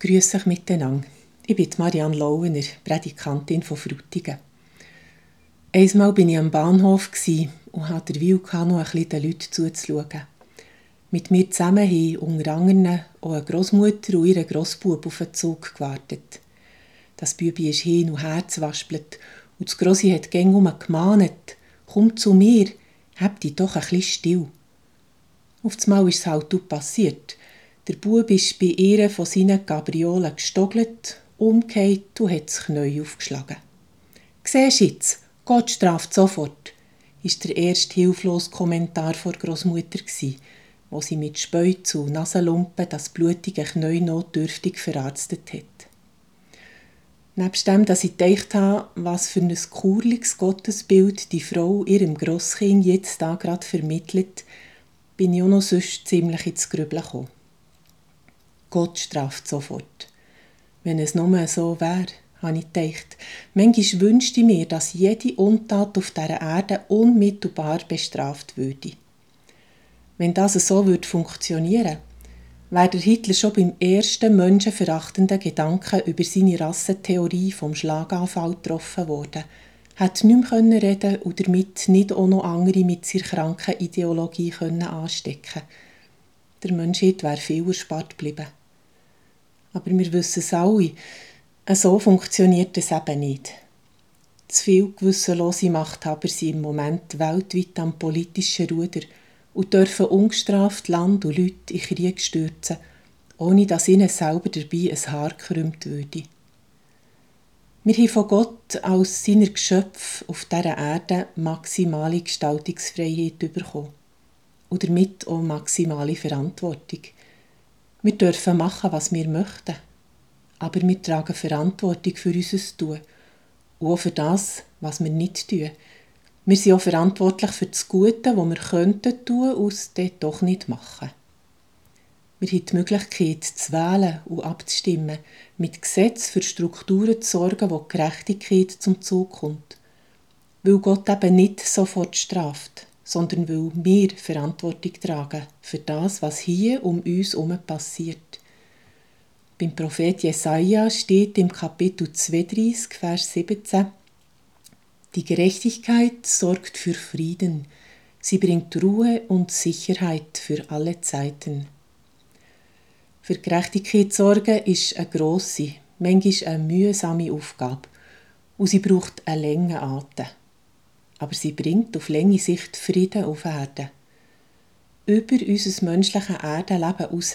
Grüß euch miteinander. Ich bin Marianne Lauener, Predikantin von Frutigen. Einmal war ich am Bahnhof und hatte den Willen, noch ein bisschen den Leuten zuzuschauen. Mit mir zusammen haben unter anderem auch eine Großmutter und ihre Grossbub auf den Zug gewartet. Das Bübi ist hin und her zwaspelt und das Grossi hat gäng gemahnt. Komm zu mir, hab dich doch ein bisschen still. Auf einmal ist es halt passiert. Der Bub ist bei ihr von seinen Gabriolen gestogelt, umgekehrt und hat das Knie aufgeschlagen. Siehst jetzt, Gott straft sofort, ist der erste hilflose Kommentar vor Großmutter wo sie mit Späuz und Nasenlumpen das blutige Knie notdürftig verarztet hat. Nebst dem, dass ich gedacht habe, was für ein kurliges Gottesbild die Frau ihrem Grosskind jetzt da gerade vermittelt, bin ich auch noch sonst ziemlich ins Grübeln gekommen. Gott straft sofort. Wenn es nur so wäre, habe ich gedacht. Manchmal wünschte ich mir, dass jede Untat auf dieser Erde unmittelbar bestraft würde. Wenn das so würde funktionieren wäre der Hitler schon beim ersten menschenverachtenden Gedanken über seine Rassentheorie vom Schlaganfall getroffen worden – hat nicht mehr reden und damit nicht auch noch andere mit seiner kranken Ideologie können anstecken Der Menschheit wäre viel erspart geblieben. Aber wir wissen es alle, so funktioniert es eben nicht. Zu viele gewissenlose Machthaber sind im Moment weltweit am politischen Ruder und dürfen ungestraft Land und Leute in Krieg stürzen, ohne dass ihnen selber dabei ein Haar krümmt würde. Wir haben von Gott als seiner Geschöpf auf dieser Erde maximale Gestaltungsfreiheit bekommen. Und damit auch maximale Verantwortung. Wir dürfen machen, was wir möchten. Aber wir tragen Verantwortung für unser Tun. Und auch für das, was wir nicht tun. Wir sind auch verantwortlich für das Gute, das wir könnten tun und es doch nicht machen. Wir haben die Möglichkeit, zu wählen und abzustimmen, mit Gesetz für Strukturen zu sorgen, wo Gerechtigkeit zum Zug kommt. Weil Gott eben nicht sofort straft, sondern weil wir Verantwortung tragen für das, was hier um uns herum passiert. Beim Prophet Jesaja steht im Kapitel 32, Vers 17, Die Gerechtigkeit sorgt für Frieden, sie bringt Ruhe und Sicherheit für alle Zeiten. Für Gerechtigkeit sorgen ist eine grosse, manchmal eine mühsame Aufgabe und sie braucht einen langen Atem. Aber sie bringt auf lange Sicht Frieden auf Erden. Über unser menschliches Erdenleben heraus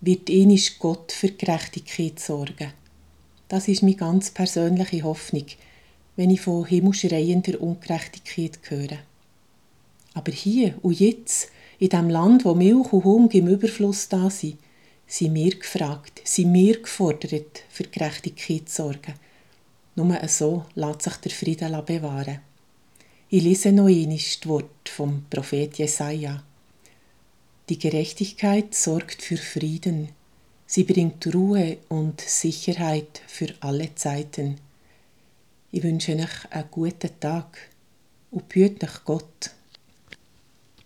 wird einisch Gott für Gerechtigkeit sorgen. Das ist meine ganz persönliche Hoffnung, wenn ich von himmelschreiender Ungerechtigkeit höre. Aber hier und jetzt, in dem Land, wo Milch und Hunger im Überfluss da sind, sind wir gefragt, sind wir gefordert, für Gerechtigkeit zu sorgen. Nur so lässt sich der Frieden bewahren. Ich lese noch einmal das Wort vom Prophet Jesaja. Die Gerechtigkeit sorgt für Frieden. Sie bringt Ruhe und Sicherheit für alle Zeiten. Ich wünsche euch einen guten Tag und behüte euch Gott.